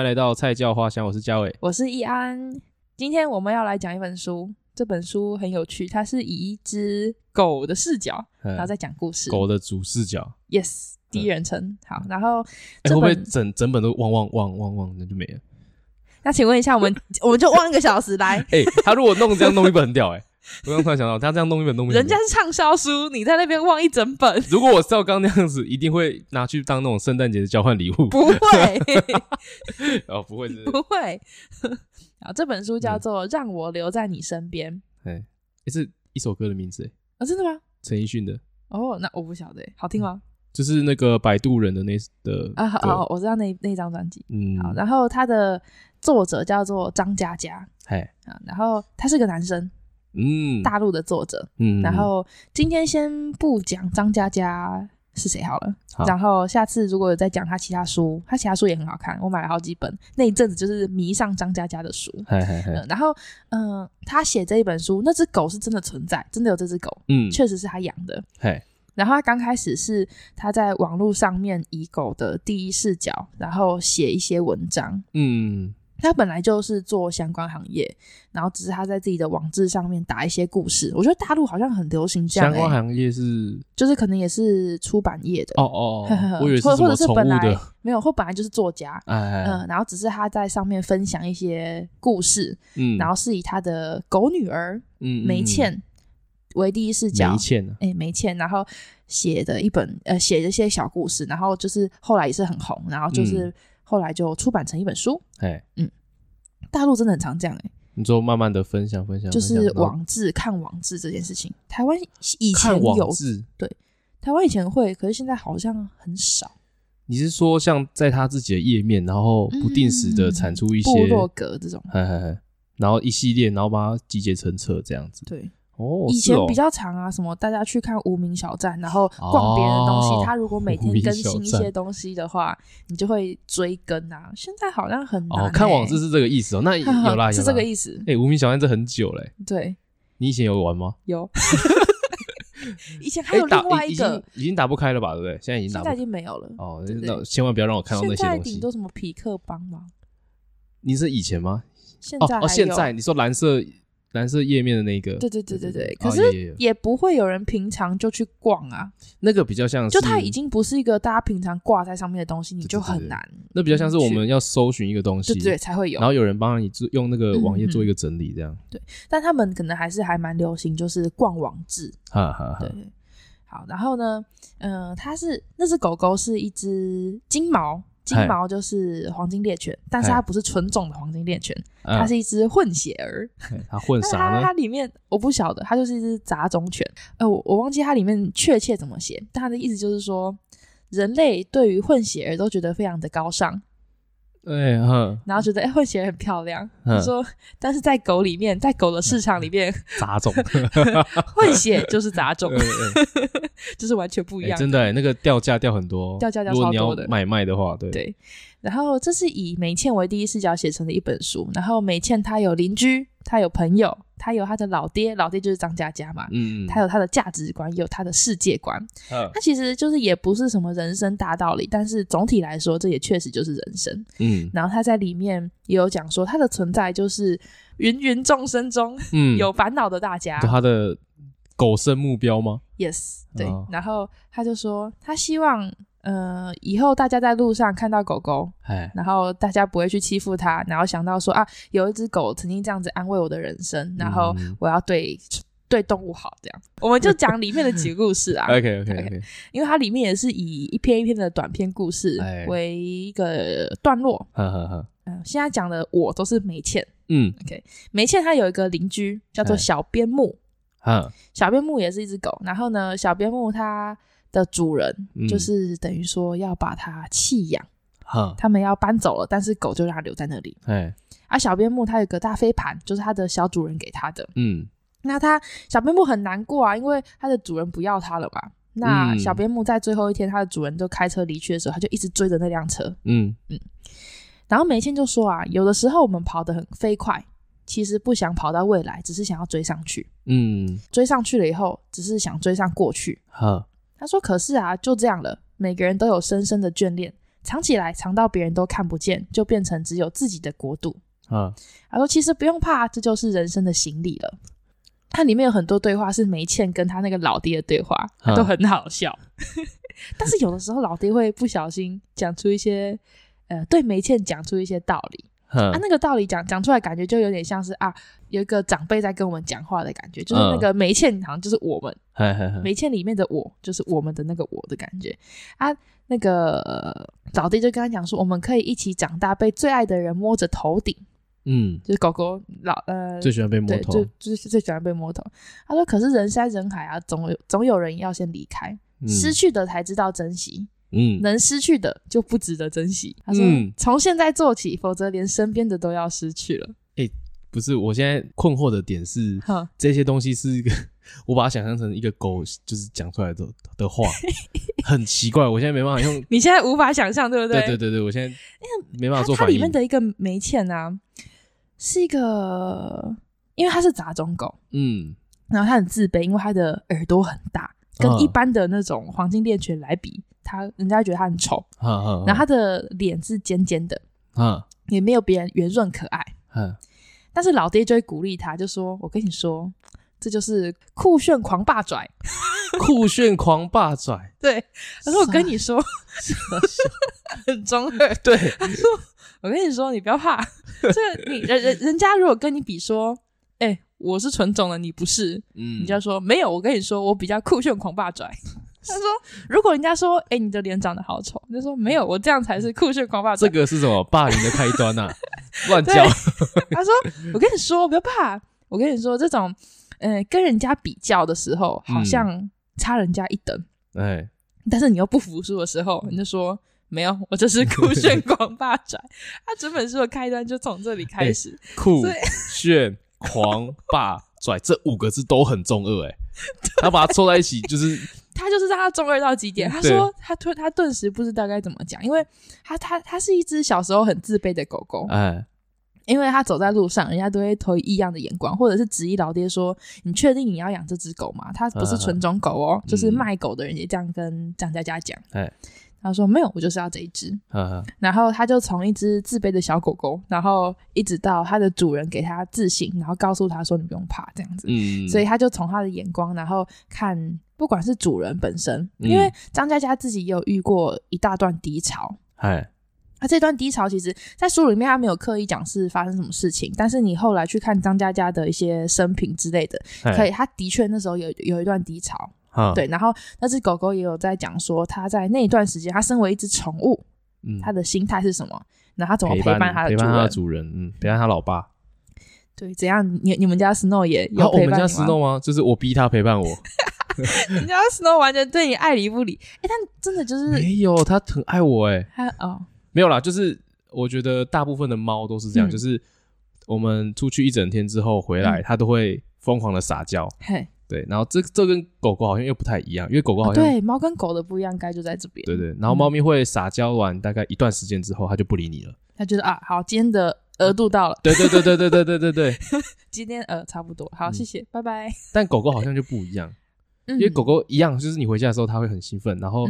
欢迎来到菜教花香，我是嘉伟，我是易安。今天我们要来讲一本书，这本书很有趣，它是以一只狗的视角，然后再讲故事。狗的主视角，yes，第一人称。好，然后会不会整整本都汪汪汪汪汪，那就没了？那请问一下，我们我们就汪一个小时来？哎，他如果弄这样弄一本很屌哎。我刚突然想到，他这样弄一本弄一本，人家是畅销书，你在那边望一整本。如果我照刚那样子，一定会拿去当那种圣诞节的交换礼物。不会，哦，不会是，不会。啊，这本书叫做《让我留在你身边》。哎，是一首歌的名字哎。啊，真的吗？陈奕迅的。哦，那我不晓得，好听吗？就是那个摆渡人的那的啊，好，我知道那那张专辑。嗯，好，然后他的作者叫做张嘉佳。哎，啊，然后他是个男生。嗯，大陆的作者，嗯，然后今天先不讲张嘉佳是谁好了，好，然后下次如果有再讲他其他书，他其他书也很好看，我买了好几本，那一阵子就是迷上张嘉佳的书，嘿嘿嘿，嗯，然后嗯，他写这一本书，那只狗是真的存在，真的有这只狗，嗯，确实是他养的，嘿，然后他刚开始是他在网络上面以狗的第一视角，然后写一些文章，嗯。他本来就是做相关行业，然后只是他在自己的网志上面打一些故事。我觉得大陆好像很流行这样、欸。相关行业是，就是可能也是出版业的。哦哦。或者是本来没有，或本来就是作家。哎哎嗯，然后只是他在上面分享一些故事。嗯，然后是以他的狗女儿，嗯，梅倩为第一视角。梅倩，哎、欸，梅倩，然后写的一本，呃，写的一些小故事，然后就是后来也是很红，然后就是。嗯后来就出版成一本书，哎，嗯，大陆真的很常这样哎、欸，你就慢慢的分享分享，就是网志看网志这件事情，台湾以前有，对，台湾以前会，可是现在好像很少。你是说像在他自己的页面，然后不定时的产出一些部落格这种，嘿嘿嘿，然后一系列，然后把它集结成册这样子，对。哦，以前比较长啊，什么大家去看无名小站，然后逛别人的东西。哦、他如果每天更新一些东西的话，你就会追更啊。现在好像很难、欸。哦，看网志是这个意思哦。那 有啦，有啦是这个意思。哎、欸，无名小站这很久嘞、欸。对，你以前有玩吗？有。以前还有另外一个，欸、已经打不开了吧？对不对？现在已经打不开，现在已经没有了。哦，对对对，那千万不要让我看到那些东西。顶多什么匹克帮吗？你是以前吗？现在哦，现在你说蓝色。蓝色页面的那个，对对对对对，可是也不会有人平常就去逛啊。那个比较像是，就它已经不是一个大家平常挂在上面的东西，你就很难。那比较像是我们要搜寻一个东西，对对才会有，然后有人帮你做用那个网页做一个整理，这样。对，但他们可能还是还蛮流行，就是逛网志。哈哈，对。好，然后呢，嗯，它是那只狗狗是一只金毛。金毛就是黄金猎犬，但是它不是纯种的黄金猎犬，它是一只混血儿。它混 啥呢？它里面我不晓得，它就是一只杂种犬。呃，我我忘记它里面确切怎么写，但它的意思就是说，人类对于混血儿都觉得非常的高尚。对，然后觉得哎，混血儿很漂亮。他说，但是在狗里面，在狗的市场里面，杂种 混血就是杂种，就是完全不一样。真的，那个掉价掉很多，掉价掉超多的。买卖的话，对对。然后这是以美倩为第一视角写成的一本书。然后美倩她有邻居，她有朋友，他有他的老爹，老爹就是张嘉佳嘛。嗯，他有他的价值观，有他的世界观。嗯，他其实就是也不是什么人生大道理，但是总体来说，这也确实就是人生。嗯，然后他在里面也有讲说，他的存在就是芸芸众生中，嗯，有烦恼的大家。他的狗生目标吗？Yes，对。哦，然后他就说，他希望。呃，以后大家在路上看到狗狗，嘿然后大家不会去欺负它，然后想到说啊，有一只狗曾经这样子安慰我的人生，然后我要对、嗯、对动物好，这样。我们就讲里面的几个故事啊。OK OK OK，因为它里面也是以一篇一篇的短篇故事为一个段落。嗯嗯嗯。嗯，现在讲的我都是梅倩。嗯，OK，梅倩她有一个邻居叫做小边牧。嗯，小边牧也是一只狗，然后呢，小边牧它。的主人就是等于说要把它弃养，嗯、他们要搬走了，但是狗就让它留在那里。哎，啊，小边牧它有个大飞盘，就是它的小主人给它的。嗯，那它小边牧很难过啊，因为它的主人不要它了嘛？那小边牧在最后一天，它的主人就开车离去的时候，它就一直追着那辆车。嗯嗯，然后梅倩就说啊，有的时候我们跑得很飞快，其实不想跑到未来，只是想要追上去。嗯，追上去了以后，只是想追上过去。好。他说：“可是啊，就这样了。每个人都有深深的眷恋，藏起来，藏到别人都看不见，就变成只有自己的国度。啊，他说其实不用怕，这就是人生的行李了。它里面有很多对话是梅茜跟他那个老爹的对话，都很好笑。但是有的时候老爹会不小心讲出一些，呃，对梅茜讲出一些道理。啊，那个道理讲讲出来，感觉就有点像是啊，有一个长辈在跟我们讲话的感觉，就是那个梅茜好像就是我们，梅茜里面的我就是我们的那个我的感觉。啊，那个早弟就跟他讲说，我们可以一起长大，被最爱的人摸着头顶。嗯，就是狗狗老呃最喜欢被摸头，就就是最喜欢被摸头。他说：“可是人山人海啊，总有总有人要先离开，嗯、失去的才知道珍惜。嗯，能失去的就不值得珍惜。”他说：“从、嗯、现在做起，否则连身边的都要失去了。”哎、欸，不是，我现在困惑的点是，呵这些东西是一个，我把它想象成一个狗就是讲出来的的话，很奇怪。我现在没办法用，你现在无法想象，对不对？对对对对，我现在没办法做反应。它里面的一个梅茜啊。是一个，因为它是杂种狗，嗯，然后它很自卑，因为它的耳朵很大，跟一般的那种黄金猎犬来比，它人家觉得他很丑，嗯嗯，然后他的脸是尖尖的，嗯，也没有别人圆润可爱，嗯，但是老爹就会鼓励他，就说：“我跟你说，这就是酷炫狂霸拽，酷炫狂霸拽。”对，他说：“我跟你说，很中二。”对，他说。我跟你说，你不要怕，这你人人人家如果跟你比说，哎、欸，我是纯种的，你不是，嗯，你就说没有。我跟你说，我比较酷炫狂霸拽。他说，如果人家说，哎、欸，你的脸长得好丑，你就说没有，我这样才是酷炫狂霸拽。这个是什么霸凌的开端啊？乱叫。他说，我跟你说，不要怕。我跟你说，这种，嗯、呃，跟人家比较的时候，好像差人家一等，哎、嗯，但是你又不服输的时候，你就说。没有，我就是酷炫狂霸拽。他整本书的开端就从这里开始。欸、酷炫狂霸拽这五个字都很中二哎，他把它凑在一起，就是他就是让他中二到极点。他说他突他顿时不知道该怎么讲，因为他他他是一只小时候很自卑的狗狗。哎，因为他走在路上，人家都会投异样的眼光，或者是质疑老爹说：“你确定你要养这只狗吗？它不是纯种狗哦。”就是卖狗的人也这样跟张佳佳讲。哎。他说没有，我就是要这一只。然后他就从一只自卑的小狗狗，然后一直到他的主人给他自信，然后告诉他说：“你不用怕。”这样子。嗯。所以他就从他的眼光，然后看，不管是主人本身，因为张嘉佳自己也有遇过一大段低潮。哎。他这段低潮，其实，在书里面他没有刻意讲是发生什么事情，但是你后来去看张嘉佳的一些生平之类的，可以，他的确那时候有有一段低潮。嗯、对，然后那只狗狗也有在讲说，它在那一段时间，它身为一只宠物，嗯，它的心态是什么？然后它怎么陪伴它的主人？陪伴它的主人，嗯，陪伴它老爸。对，怎样？你你们家 Snow 也有陪伴、啊、我们家 Snow 吗？就是我逼他陪伴我。你家 Snow 完全对你爱理不理。哎，但真的就是没有，他很爱我哎。他哦，没有啦，就是我觉得大部分的猫都是这样，嗯、就是我们出去一整天之后回来，它、嗯、都会疯狂的撒娇。嘿。对，然后这这跟狗狗好像又不太一样，因为狗狗好像、哦、对猫跟狗的不一样，该就在这边。对对，然后猫咪会撒娇完大概一段时间之后，它就不理你了。它觉得啊，好，今天的额度到了。对对对对对对对对对，今天呃差不多，好，谢谢，嗯、拜拜。但狗狗好像就不一样，因为狗狗一样，就是你回家的时候，它会很兴奋，然后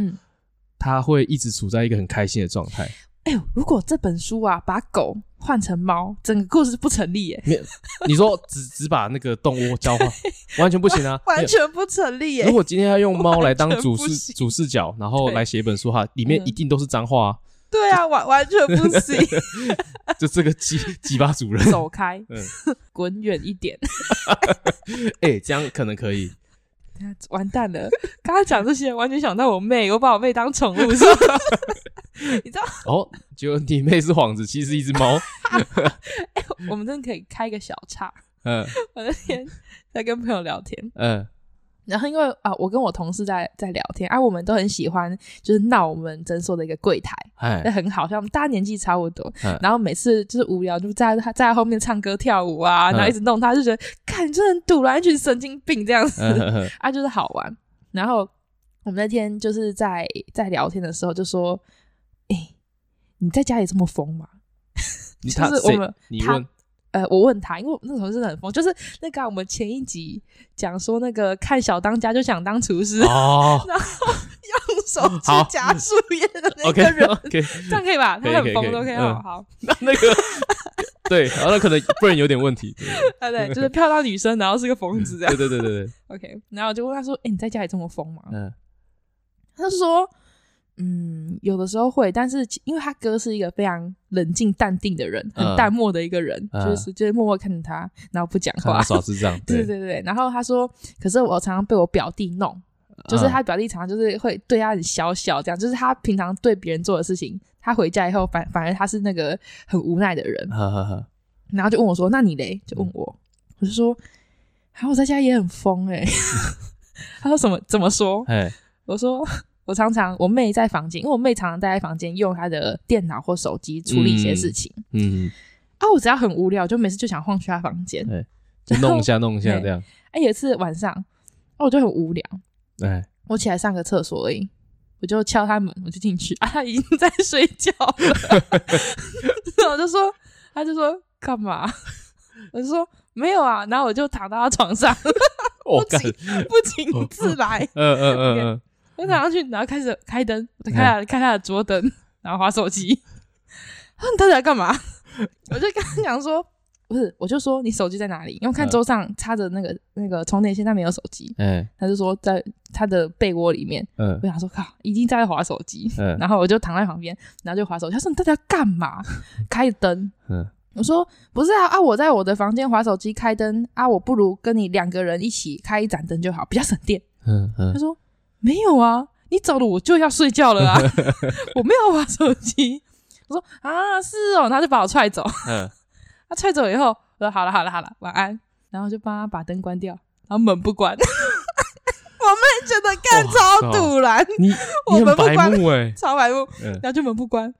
它会一直处在一个很开心的状态。哎呦，如果这本书啊，把狗换成猫，整个故事不成立耶。没有，你说只只把那个动物交换，完全不行啊，完全不成立耶。如果今天要用猫来当主视主视角，然后来写一本书哈，里面一定都是脏话。对啊，完完全不行。就这个鸡鸡巴主人，走开，滚远一点。哎，这样可能可以。完蛋了，刚刚讲这些，完全想到我妹，我把我妹当宠物是吧？你知道哦？就你妹是幌子，其实是一只猫。欸，我们真的可以开个小差。嗯，我那天在跟朋友聊天。嗯，然后因为啊，我跟我同事在在聊天啊，我们都很喜欢就是闹我们诊所的一个柜台，哎，那很好像，我们大家年纪差不多。然后每次就是无聊，就在他在后面唱歌跳舞啊，然后一直弄他，就觉得看你真的堵了一群神经病这样子啊，就是好玩。然后我们那天就是在在聊天的时候就说。哎、欸，你在家里这么疯吗？就是我们他呃，我问他，因为那时候真的很疯，就是那个我们前一集讲说那个看小当家就想当厨师，哦、然后用手指夹树叶的那个人，okay, okay, 这样可以吧？他很疯都可以，好好。那那个对，然后那可能不然有点问题，对对，就是漂亮女生，然后是个疯子这样，对对对对对。OK，然后我就问他说：“哎、欸，你在家里这么疯吗？”嗯，他就说。嗯，有的时候会，但是因为他哥是一个非常冷静淡定的人，很淡漠的一个人，嗯、就是就是默默看着他，然后不讲话，耍智障。对对对，然后他说，可是我常常被我表弟弄，就是他表弟常常就是会对他很小小这样，就是他平常对别人做的事情，他回家以后反反而他是那个很无奈的人。呵呵呵，然后就问我说：“那你嘞？”就问我，嗯、我就说：“还我在家也很疯哎、欸。”他说：“什么？怎么说？”我说。我常常，我妹在房间，因为我妹常常待在房间用她的电脑或手机处理一些事情。嗯，嗯啊，我只要很无聊，就每次就想晃去她房间，就弄一下弄一下这样。哎，有一次晚上，哦，我就很无聊，哎，我起来上个厕所而已，我就敲她门，我就进去，啊，她已经在睡觉了，我就说，她就说干嘛？我就说没有啊，然后我就躺到她床上，不请不请自来，嗯嗯嗯嗯。我躺上去，然后开始开灯，开他开他的桌灯，然后划手机。他说：“你到底在干嘛？” 我就跟他讲说：“不是，我就说你手机在哪里？因为我看桌上插着那个那个充电线，他没有手机。”嗯，他就说在他的被窝里面。嗯，我想说靠，已经在划手机。嗯，然后我就躺在旁边，然后就划手机。他说：“你到底在干嘛？”开灯。嗯，我说：“不是啊啊，我在我的房间划手机开灯啊，我不如跟你两个人一起开一盏灯就好，比较省电。”嗯嗯，他说。没有啊，你走了我就要睡觉了啊！我没有玩手机。我说啊，是哦，他就把我踹走。嗯，他踹走以后，我说好了好了好了，晚安。然后就帮他把灯关掉，然后门不关。我妹觉得干超堵然，你我门不关哎，超白目。然后就门不关，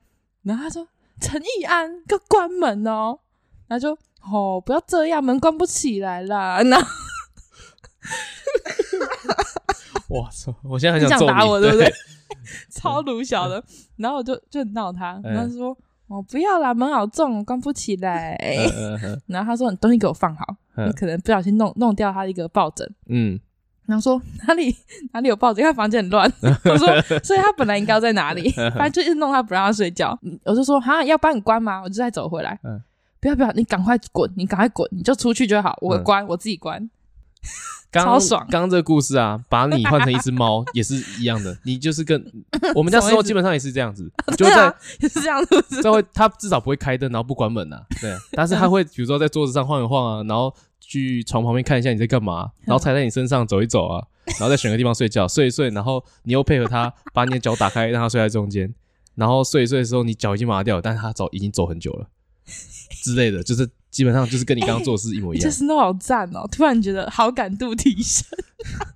然后他说陈义安，给我关门哦。然后就哦，不要这样，门关不起来啦。然后。哇操！我现在很想揍你，想打我，对不对？超鲁小的，然后我就就闹他，然后他说：“哦，不要啦，门好重，关不起来。” 然后他说：“你东西给我放好，你可能不小心弄弄掉他一个抱枕。”嗯，然后说哪里哪里有抱枕？因为房间很乱。我说：“所以他本来应该要在哪里？反正就一直弄他，不让他睡觉。”我就说：“哈，要帮你关吗？”我就再走回来。不要不要，你赶快滚，你赶快滚，你就出去就好。我关，我自己关。刚超爽！刚刚这个故事啊，把你换成一只猫 也是一样的。你就是跟 我们家时候基本上也是这样子，就会在也是这样子。这会他至少不会开灯，然后不关门呐。对，但是他会比如说在桌子上晃一晃啊，然后去床旁边看一下你在干嘛，然后踩在你身上走一走啊，然后再选个地方睡觉，睡一睡，然后你又配合他把你的脚打开，让他睡在中间，然后睡一睡的时候你脚已经麻掉了，但是他走已经走很久了之类的，就是。基本上就是跟你刚刚做的事一模一样，就是那好赞哦！突然觉得好感度提升，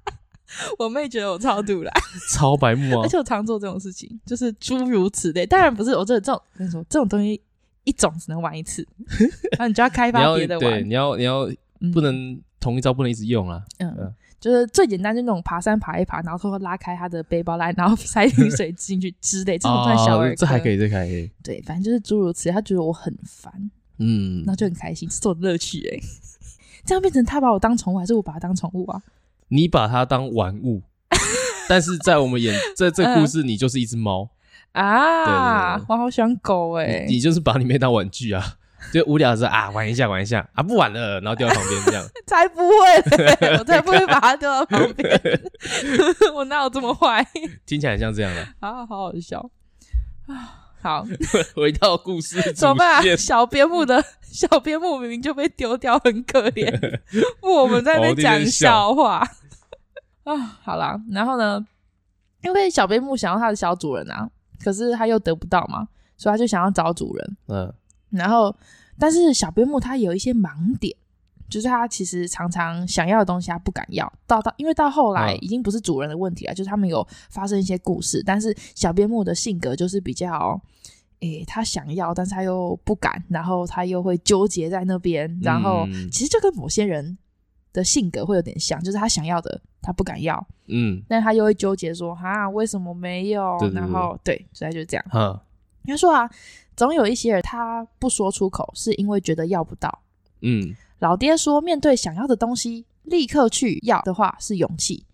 我妹觉得我超毒啦，超白目啊！而且我常做这种事情，就是诸如此类。当然不是我这这种，跟你说这种东西一种只能玩一次，然后你就要开发别的玩。对，你要你要不能同一招不能一直用啊。嗯，嗯就是最简单就那种爬山爬一爬，然后偷偷拉开他的背包来，然后塞瓶水进去之类，这种算小儿科。这还可以，这还可以。对，反正就是诸如此类。他觉得我很烦。嗯，那就很开心，是做的乐趣哎。这样变成他把我当宠物，还是我把他当宠物啊？你把它当玩物，但是在我们眼，在这故事，你就是一只猫啊！我好喜欢狗哎！你就是把你妹当玩具啊？就无聊的时候啊，玩一下，玩一下啊，不玩了，然后丢到旁边这样。才不会，我才不会把它丢到旁边。我哪有这么坏？听起来像这样的啊，好好笑 啊！好，回到故事，怎么办啊？小边牧的 小边牧明明就被丢掉，很可怜。我们在那边讲笑话啊。好啦，然后呢，因为小边牧想要他的小主人啊，可是他又得不到嘛，所以他就想要找主人。嗯，然后但是小边牧他有一些盲点。就是他其实常常想要的东西，他不敢要。到到，因为到后来已经不是主人的问题了，就是他们有发生一些故事。但是小边牧的性格就是比较，诶、欸，他想要，但是他又不敢，然后他又会纠结在那边。然后其实就跟某些人的性格会有点像，就是他想要的他不敢要，嗯，但他又会纠结说，哈，为什么没有？然后对，所以就是这样。嗯，他说啊，总有一些人他不说出口，是因为觉得要不到。嗯，老爹说，面对想要的东西，立刻去要的话是勇气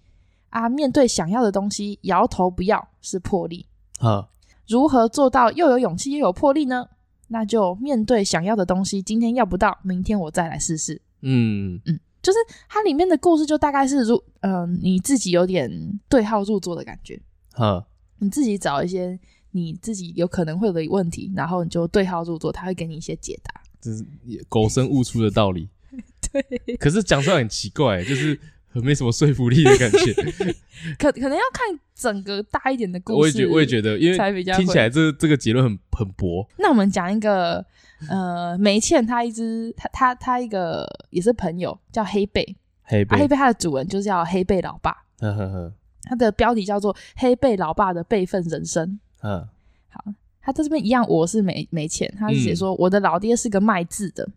啊；面对想要的东西，摇头不要是魄力。啊，如何做到又有勇气又有魄力呢？那就面对想要的东西，今天要不到，明天我再来试试。嗯嗯，就是它里面的故事，就大概是如嗯、呃，你自己有点对号入座的感觉。哈，你自己找一些你自己有可能会有的问题，然后你就对号入座，他会给你一些解答。这是狗生悟出的道理。对，可是讲出来很奇怪，就是 很没什么说服力的感觉。可可能要看整个大一点的故事。我也觉我也觉得，因为听起来这这个结论很很薄。那我们讲一个，呃，梅倩她一只，她她她一个也是朋友，叫黑贝。黑贝，啊、黑贝，他的主人就是叫黑贝老爸。呵呵呵。他的标题叫做《黑贝老爸的备份人生》。嗯，好，他在这边一样，我是没没钱。他是写说，我的老爹是个卖字的，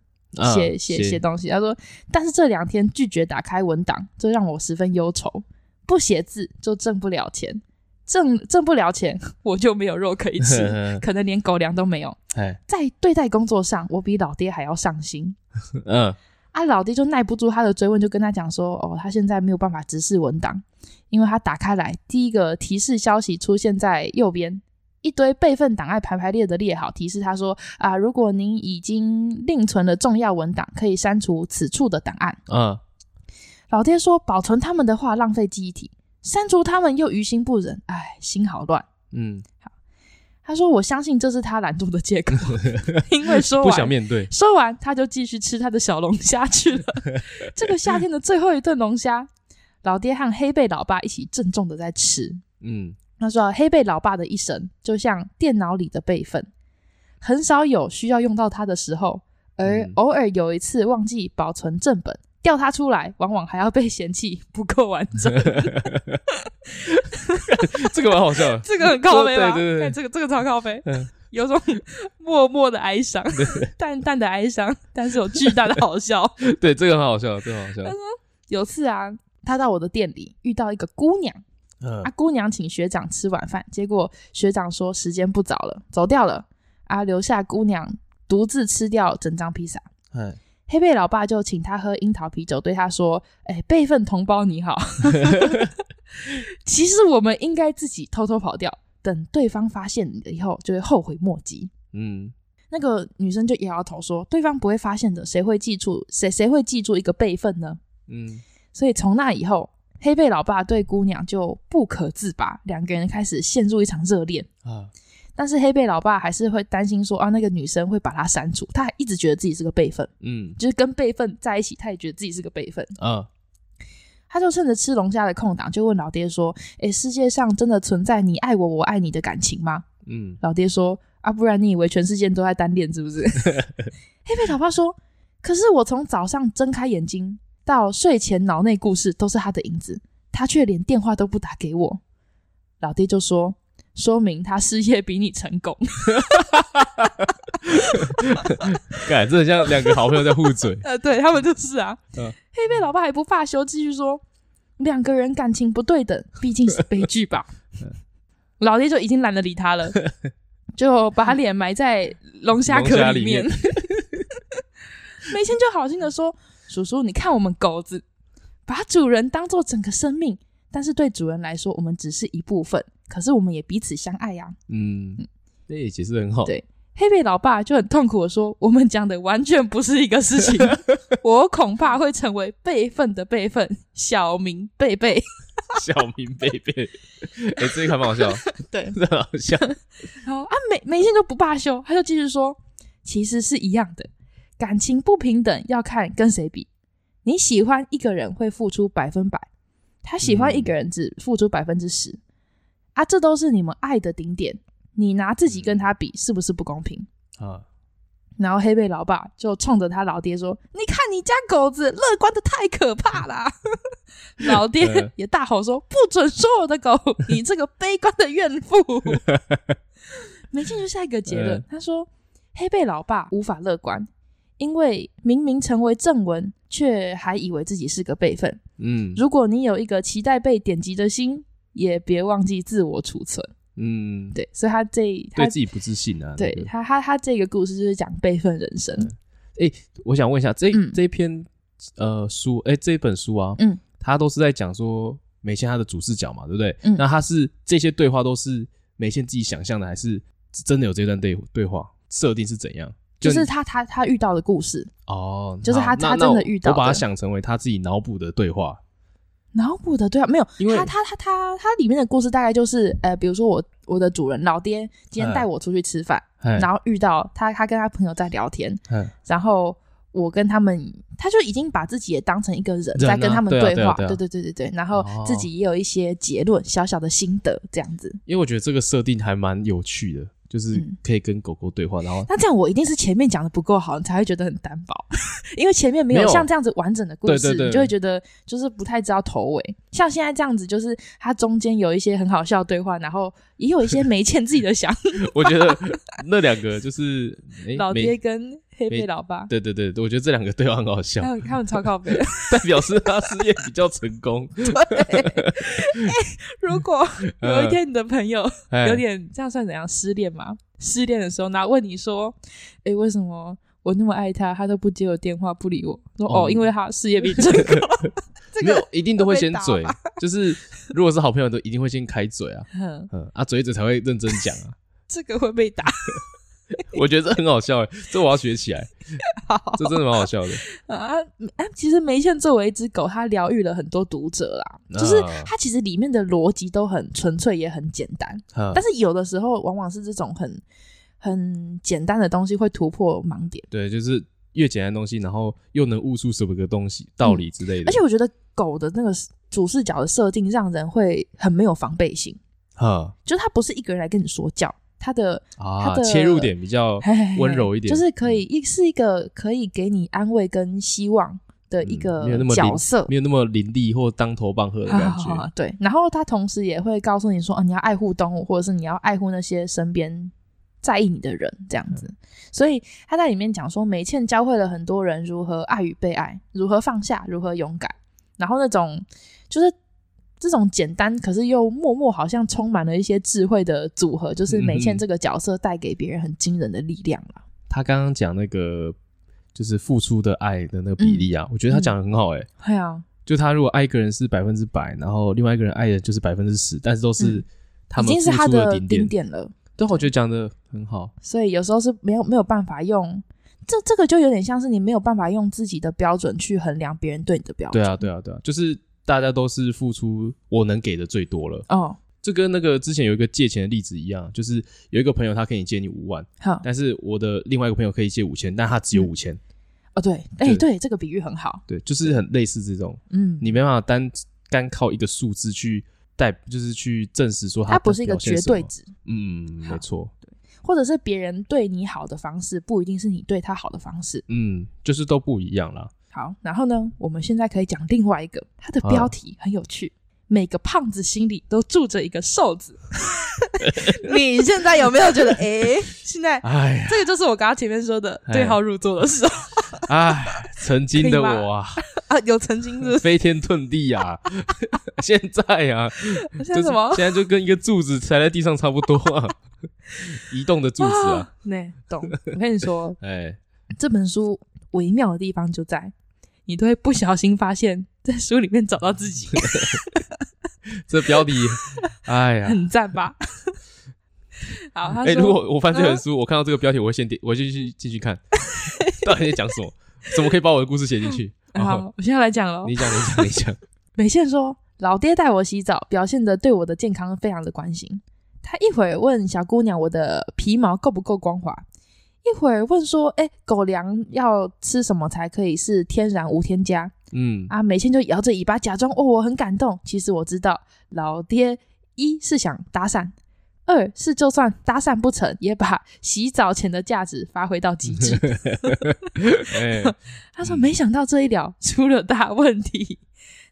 写写写东西。他说，但是这两天拒绝打开文档，这让我十分忧愁。不写字就挣不了钱，挣挣不了钱，我就没有肉可以吃，可能连狗粮都没有。在对待工作上，我比老爹还要上心。嗯。啊，老爹就耐不住他的追问，就跟他讲说：“哦，他现在没有办法直视文档，因为他打开来，第一个提示消息出现在右边，一堆备份档案排排列的列好，提示他说：啊，如果您已经另存了重要文档，可以删除此处的档案。嗯，老爹说，保存他们的话浪费记忆体，删除他们又于心不忍，哎，心好乱。嗯。”好他说：“我相信这是他懒惰的借口，因为说完不想面对，说完他就继续吃他的小龙虾去了。这个夏天的最后一顿龙虾，老爹和黑背老爸一起郑重的在吃。嗯，他说黑贝老爸的一生就像电脑里的备份，很少有需要用到它的时候，而偶尔有一次忘记保存正本。”调它出来，往往还要被嫌弃不够完 整。这个蛮好笑的，这个很靠北吧？对对对，这个这个超靠北，有种默默的哀伤，淡淡的哀伤，但是有巨大的好笑。对，这个很好笑，这个很好笑。他说有次啊，他到我的店里遇到一个姑娘，嗯、啊，姑娘请学长吃晚饭，结果学长说时间不早了，走掉了，啊，留下姑娘独自吃掉整张披萨。嗯黑贝老爸就请他喝樱桃啤酒，对他说：“哎、欸，备份同胞你好。其实我们应该自己偷偷跑掉，等对方发现你了以后，就会后悔莫及。”嗯，那个女生就摇摇头说：“对方不会发现的，谁会记住？谁谁会记住一个备份呢？”嗯，所以从那以后，黑贝老爸对姑娘就不可自拔，两个人开始陷入一场热恋啊。但是黑贝老爸还是会担心说啊，那个女生会把他删除。他还一直觉得自己是个备份，嗯，就是跟备份在一起，他也觉得自己是个备份。啊，他就趁着吃龙虾的空档，就问老爹说：“诶，世界上真的存在你爱我，我爱你的感情吗？”嗯，老爹说：“啊，不然你以为全世界都在单恋是不是？” 黑贝老爸说：“可是我从早上睁开眼睛到睡前脑内故事都是他的影子，他却连电话都不打给我。”老爹就说。说明他事业比你成功，感觉像两个好朋友在互嘴。呃，对他们就是啊。嗯、黑妹老爸还不罢休，继续说：两个人感情不对等，毕竟是悲剧吧。老爹就已经懒得理他了，就把他脸埋在龙虾壳里面。梅茜就好心的说：“叔叔，你看我们狗子，把主人当做整个生命，但是对主人来说，我们只是一部分。”可是我们也彼此相爱呀、啊。嗯，这也解释很好。对，黑贝老爸就很痛苦的说：“我们讲的完全不是一个事情，我恐怕会成为备份的备份，小明贝贝。”小明贝贝，哎、欸，这个还蛮好笑。对，很好笑。然后啊，每每天都不罢休，他就继续说：“其实是一样的，感情不平等要看跟谁比。你喜欢一个人会付出百分百，他喜欢一个人只付出百分之十。”啊，这都是你们爱的顶点，你拿自己跟他比，是不是不公平啊？然后黑贝老爸就冲着他老爹说：“你看你家狗子乐观的太可怕了！” 老爹也大吼说：“不准说我的狗，你这个悲观的怨妇！”没进入下一个结论，他说：“黑贝老爸无法乐观，因为明明成为正文，却还以为自己是个备份。嗯，如果你有一个期待被点击的心。”也别忘记自我储存。嗯，对，所以他这他对自己不自信啊。对他他他这个故事就是讲备份人生。哎，我想问一下，这这一篇呃书，哎，这一本书啊，嗯，他都是在讲说美线他的主视角嘛，对不对？嗯，那他是这些对话都是美线自己想象的，还是真的有这段对对话？设定是怎样？就是他他他遇到的故事哦，就是他他真的遇到，我把它想成为他自己脑补的对话。脑补的对话没有，因为他他他他他里面的故事大概就是，呃，比如说我我的主人老爹今天带我出去吃饭，然后遇到他他跟他朋友在聊天，然后我跟他们，他就已经把自己也当成一个人在跟他们对话，对对对对对，然后自己也有一些结论，小小的心得这样子。因为我觉得这个设定还蛮有趣的。就是可以跟狗狗对话，嗯、然后那这样我一定是前面讲的不够好，你才会觉得很单薄，因为前面没有像这样子完整的故事，你就会觉得就是不太知道头尾。像现在这样子，就是它中间有一些很好笑的对话，然后也有一些没欠自己的想法。我觉得那两个就是、欸、老爹跟。黑背老爸，对对对，我觉得这两个对话很好笑。他们他们超靠背，代表是他事业比较成功。对，欸、如果有一天你的朋友有点这样算怎样失恋吗？失恋的时候，然后问你说：“哎、欸，为什么我那么爱他，他都不接我电话，不理我？”说：“哦，哦因为他事业比成功。这个”没有，一定都会先嘴，就是如果是好朋友，都一定会先开嘴啊，嗯啊，嘴嘴才会认真讲啊。这个会被打。我觉得这很好笑哎，这我要学起来。好，这真的蛮好笑的啊！啊，其实梅茜作为一只狗，它疗愈了很多读者啦。啊、就是它其实里面的逻辑都很纯粹，也很简单。啊、但是有的时候，往往是这种很很简单的东西会突破盲点。对，就是越简单的东西，然后又能悟出什么个东西道理之类的。嗯、而且我觉得狗的那个主视角的设定，让人会很没有防备心。啊，就它不是一个人来跟你说教。他的他的切入点比较温柔一点，就是可以一是一个可以给你安慰跟希望的一个角色，没有那么凌厉或当头棒喝的感觉。对，然后他同时也会告诉你说，哦，你要爱护动物，或者是你要爱护那些身边在意你的人，这样子。所以他在里面讲说，梅倩教会了很多人如何爱与被爱，如何放下，如何勇敢，然后那种就是。这种简单可是又默默好像充满了一些智慧的组合，就是美倩这个角色带给别人很惊人的力量了。他刚刚讲那个就是付出的爱的那个比例啊，嗯、我觉得他讲的很好哎、欸。对啊、嗯，就他如果爱一个人是百分之百，然后另外一个人爱的就是百分之十，但是都是他们付出的顶点，已经是他的顶点了。对，我觉得讲的很好。所以有时候是没有没有办法用这这个，就有点像是你没有办法用自己的标准去衡量别人对你的标准。对啊，对啊，对啊，就是。大家都是付出我能给的最多了。哦，这跟那个之前有一个借钱的例子一样，就是有一个朋友他可以借你五万，好，但是我的另外一个朋友可以借五千，但他只有五千。哦，对，哎，对，这个比喻很好，对，就是很类似这种，嗯，你没办法单单靠一个数字去代，就是去证实说他不是一个绝对值，嗯，没错，对，或者是别人对你好的方式不一定是你对他好的方式，嗯，就是都不一样啦。好，然后呢，我们现在可以讲另外一个，它的标题很有趣。啊、每个胖子心里都住着一个瘦子。你现在有没有觉得，哎，现在，哎呀，这个就是我刚刚前面说的对号入座的时候。哎，曾经的我啊，啊，有曾经的飞天遁地啊，现在啊，现在什么？现在就跟一个柱子踩在地上差不多啊，移动的柱子啊。那、啊、懂？我跟你说，哎，这本书微妙的地方就在。你都会不小心发现，在书里面找到自己。这标题，哎呀，很赞吧？好，哎，欸、如果我翻这本书，啊、我看到这个标题，我会先点，我就去继续看，到底在讲什么？怎么可以把我的故事写进去？好，我现在来讲喽。你讲，你讲，你讲。美茜说：“老爹带我洗澡，表现的对我的健康非常的关心。他一会儿问小姑娘，我的皮毛够不够光滑。”一会儿问说：“哎，狗粮要吃什么才可以是天然无添加？”嗯，啊，美茜就摇着尾巴假装哦，我很感动。其实我知道，老爹一是想搭讪，二是就算搭讪不成，也把洗澡前的价值发挥到极致。他说：“没想到这一聊 出了大问题。”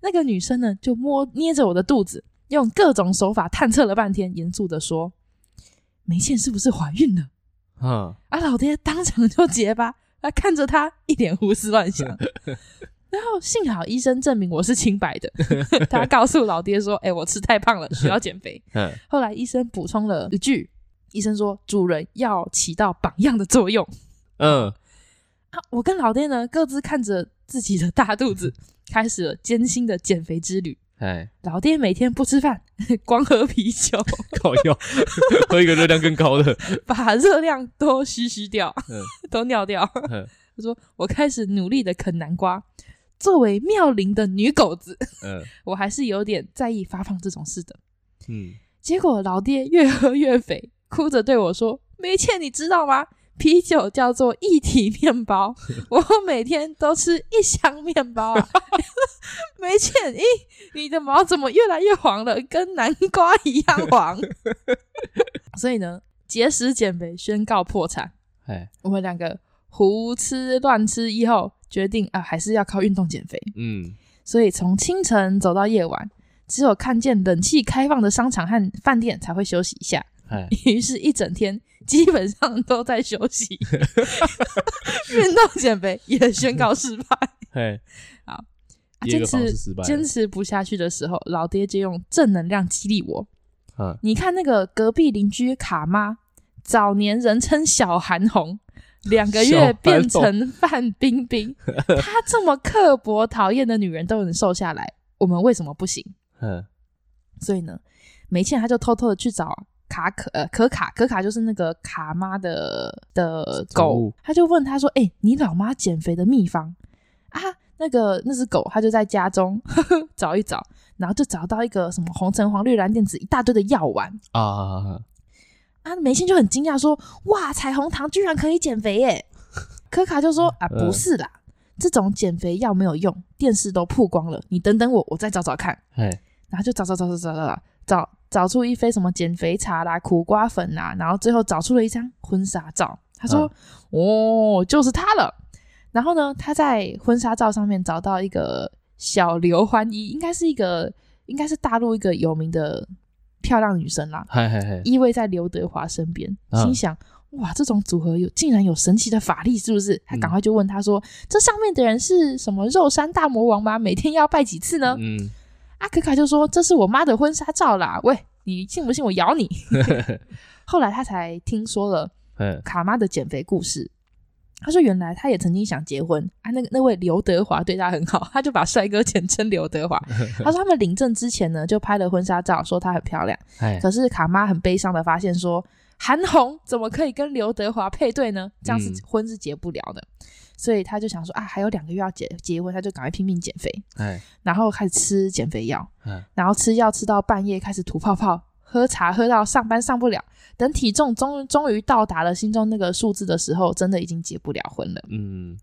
那个女生呢，就摸捏着我的肚子，用各种手法探测了半天，严肃的说：“梅倩是不是怀孕了？”啊！啊！老爹当场就结巴，他看着他一脸胡思乱想，然后幸好医生证明我是清白的，他告诉老爹说：“哎、欸，我吃太胖了，需要减肥。”后来医生补充了一句：“医生说主人要起到榜样的作用。”嗯，啊，我跟老爹呢各自看着自己的大肚子，开始了艰辛的减肥之旅。哎，老爹每天不吃饭，光喝啤酒，搞药，喝一个热量更高的，把热量都吸吸掉，嗯、都尿掉。嗯、他说：“我开始努力的啃南瓜。作为妙龄的女狗子，嗯、我还是有点在意发胖这种事的。嗯，结果老爹越喝越肥，哭着对我说：‘没钱，你知道吗？’”啤酒叫做一体面包，我每天都吃一箱面包啊！没钱，咦，你的毛怎么越来越黄了？跟南瓜一样黄。所以呢，节食减肥宣告破产。嘿我们两个胡吃乱吃以后，决定啊，还是要靠运动减肥。嗯，所以从清晨走到夜晚，只有看见冷气开放的商场和饭店才会休息一下。于是，一整天基本上都在休息，运动减肥也宣告失败。嘿，好，坚持坚持不下去的时候，老爹就用正能量激励我。嗯，你看那个隔壁邻居卡妈，早年人称小韩红，两个月变成范冰冰，她这么刻薄讨厌的女人都能瘦下来，我们为什么不行？嗯，所以呢，没钱他就偷偷的去找。卡可呃可卡可卡就是那个卡妈的的狗，他就问他说：“哎、欸，你老妈减肥的秘方啊？那个那只狗，他就在家中 找一找，然后就找到一个什么红橙黄绿蓝靛紫一大堆的药丸啊啊！啊，梅心就很惊讶说：哇，彩虹糖居然可以减肥耶！可卡就说：啊，不是啦，这种减肥药没有用，电视都曝光了。你等等我，我再找找看。嘿然后就找找找找找找找。找找出一杯什么减肥茶啦、苦瓜粉啦，然后最后找出了一张婚纱照。他说：“嗯、哦，就是他了。”然后呢，他在婚纱照上面找到一个小刘欢一，应该是一个，应该是大陆一个有名的漂亮女生啦。嘿嘿嘿，依偎在刘德华身边，嗯、心想：“哇，这种组合有竟然有神奇的法力，是不是？”他赶快就问他说：“嗯、这上面的人是什么肉山大魔王吗？每天要拜几次呢？”嗯。阿可卡就说：“这是我妈的婚纱照啦，喂，你信不信我咬你？” 后来他才听说了卡妈的减肥故事。他说：“原来他也曾经想结婚啊，那个那位刘德华对他很好，他就把帅哥简称刘德华。他说他们领证之前呢，就拍了婚纱照，说她很漂亮。可是卡妈很悲伤的发现说，韩红怎么可以跟刘德华配对呢？这样是婚是结不了的。”所以他就想说啊，还有两个月要结结婚，他就赶快拼命减肥，哎，然后开始吃减肥药，嗯，然后吃药吃到半夜开始吐泡泡，喝茶喝到上班上不了，等体重终终于到达了心中那个数字的时候，真的已经结不了婚了，嗯，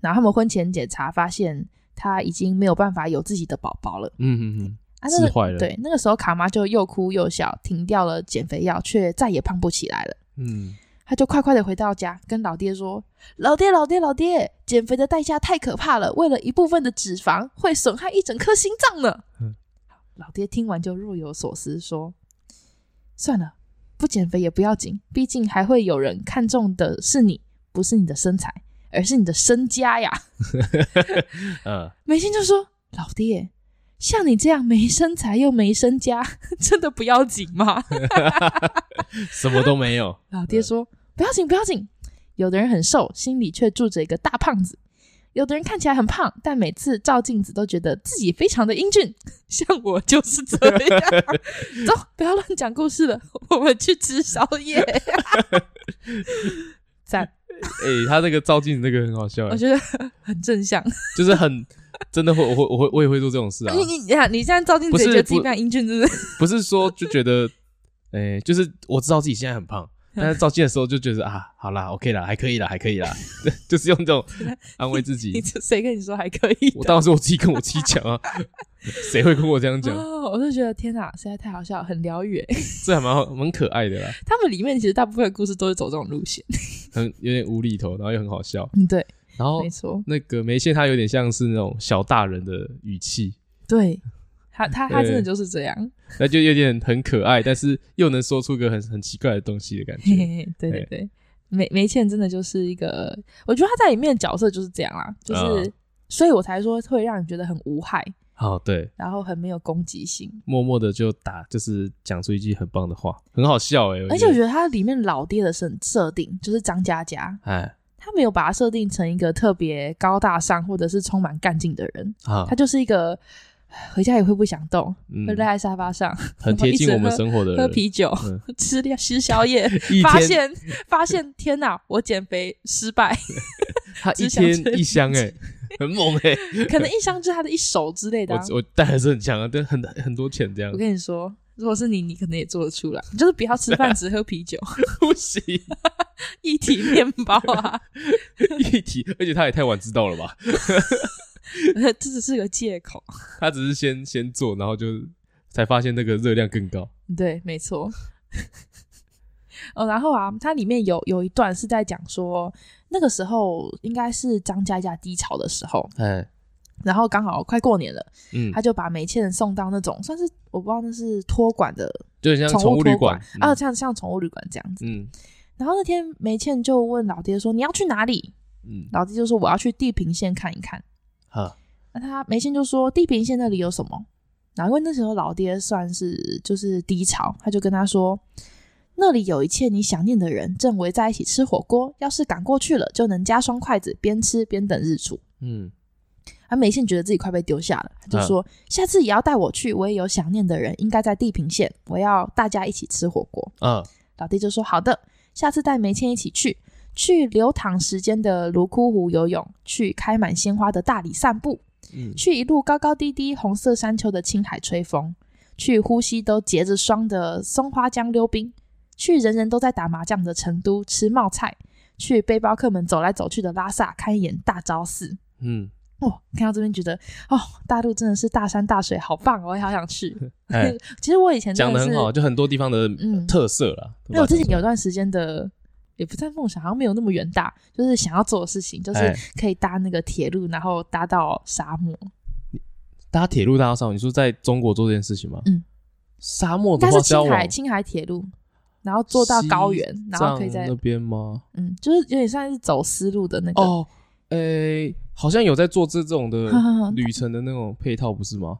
然后他们婚前检查发现他已经没有办法有自己的宝宝了，嗯嗯嗯，啊，那个对，那个时候卡妈就又哭又笑，停掉了减肥药，却再也胖不起来了，嗯。他就快快的回到家，跟老爹说：“老爹，老爹，老爹，减肥的代价太可怕了，为了一部分的脂肪，会损害一整颗心脏呢。嗯”老爹听完就若有所思，说：“算了，不减肥也不要紧，毕竟还会有人看中的是你，不是你的身材，而是你的身家呀。”嗯，美心就说：“老爹，像你这样没身材又没身家，真的不要紧吗？” 什么都没有。老爹说。不要紧，不要紧。有的人很瘦，心里却住着一个大胖子；有的人看起来很胖，但每次照镜子都觉得自己非常的英俊。像我就是这样。走，不要乱讲故事了，我们去吃宵夜。赞。哎、欸，他那个照镜子那个很好笑，我觉得很正向，就是很 真的会，我会，我会，我也会做这种事啊。你你你现在照镜子觉得自己非常英俊，是不是？不是说就觉得，哎、欸，就是我知道自己现在很胖。但是照镜的时候就觉得啊，好啦，OK 啦，还可以啦，还可以啦，就是用这种安慰自己。谁跟你说还可以？我当然是我自己跟我自己讲啊，谁会跟我这样讲？哦，我就觉得天哪，实在太好笑，很疗愈。这还蛮蛮可爱的啦。他们里面其实大部分的故事都是走这种路线，很有点无厘头，然后又很好笑。嗯，对。然后没错，那个梅县他有点像是那种小大人的语气。对。他他他真的就是这样，那就有点很可爱，但是又能说出个很很奇怪的东西的感觉。对对对，梅梅倩真的就是一个，我觉得他在里面的角色就是这样啦，就是，哦、所以我才说会让你觉得很无害。哦，对，然后很没有攻击性，默默的就打，就是讲出一句很棒的话，很好笑哎。而且我觉得他里面老爹的设设定就是张嘉佳，哎。他没有把他设定成一个特别高大上或者是充满干劲的人啊，他就是一个回家也会不想动，嗯、会赖在沙发上，很贴近我们生活的人，喝啤酒、嗯、吃吃宵夜，发现发现天哪，我减肥失败。他一天一箱哎、欸，很猛哎、欸，可能一箱就是他的一手之类的、啊。我我但还是很强啊，但很很多钱这样。我跟你说。如果是你，你可能也做得出来。你就是不要吃饭，只喝啤酒，不行。一体面包啊，一体，而且他也太晚知道了吧？这只是个借口。他只是先先做，然后就才发现那个热量更高。对，没错。哦，然后啊，它里面有有一段是在讲说，那个时候应该是张嘉佳低潮的时候。哎。然后刚好快过年了，嗯，他就把梅倩送到那种算是我不知道那是托管的，就像宠物旅馆啊，像像宠物旅馆这样子，嗯。然后那天梅倩就问老爹说：“你要去哪里？”嗯，老爹就说：“我要去地平线看一看。”哈，那他梅倩就说：“地平线那里有什么？”然后因为那时候老爹算是就是低潮，他就跟他说：“那里有一切你想念的人正围在一起吃火锅，要是赶过去了，就能加双筷子边吃边等日出。”嗯。而梅倩觉得自己快被丢下了，他就说：“下次也要带我去，我也有想念的人，应该在地平线，我要大家一起吃火锅。”嗯，老弟就说：“好的，下次带梅倩一起去，去流淌时间的泸沽湖游泳，去开满鲜花的大理散步，嗯，去一路高高低低红色山丘的青海吹风，去呼吸都结着霜的松花江溜冰，去人人都在打麻将的成都吃冒菜，去背包客们走来走去的拉萨看一眼大昭寺。”嗯。哦，看到这边觉得哦，大陆真的是大山大水，好棒哦，我也好想去。欸、其实我以前讲的很好，就很多地方的特色了。因为我之前有段时间的，也不算梦想，好像没有那么远大，就是想要做的事情，就是可以搭那个铁路，然后搭到沙漠。搭铁路搭到沙漠，你说在中国做这件事情吗？嗯，沙漠的话，但是青海青海铁路，然后坐到高原，然后可以在那边吗？嗯，就是有点像是走丝路的那个。哦，诶、欸。好像有在做这这种的 旅程的那种配套，不是吗？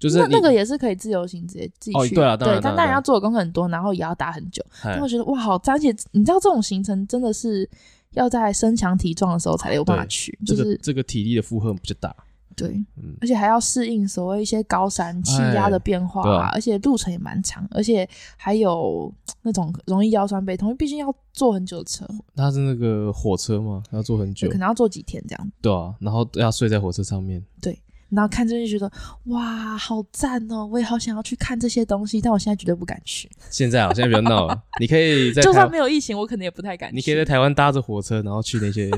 就是那那个也是可以自由行，直接自己去。哦，对啊，对，但当然要做的功课很多，然后也要打很久。但我觉得哇，好，而且你知道这种行程真的是要在身强体壮的时候才有办法去，就是这个体力的负荷比较大。对，嗯，而且还要适应所谓一些高山气压的变化啊，而且路程也蛮长，而且还有那种容易腰酸背痛，因为毕竟要坐很久的车。它是那个火车嘛，要坐很久，可能要坐几天这样。对啊，然后要睡在火车上面。对，然后看这些觉得哇，好赞哦！我也好想要去看这些东西，但我现在绝对不敢去。现在啊，现在比较闹了。你可以在 就算没有疫情，我可能也不太敢去。你可以在台湾搭着火车，然后去那些。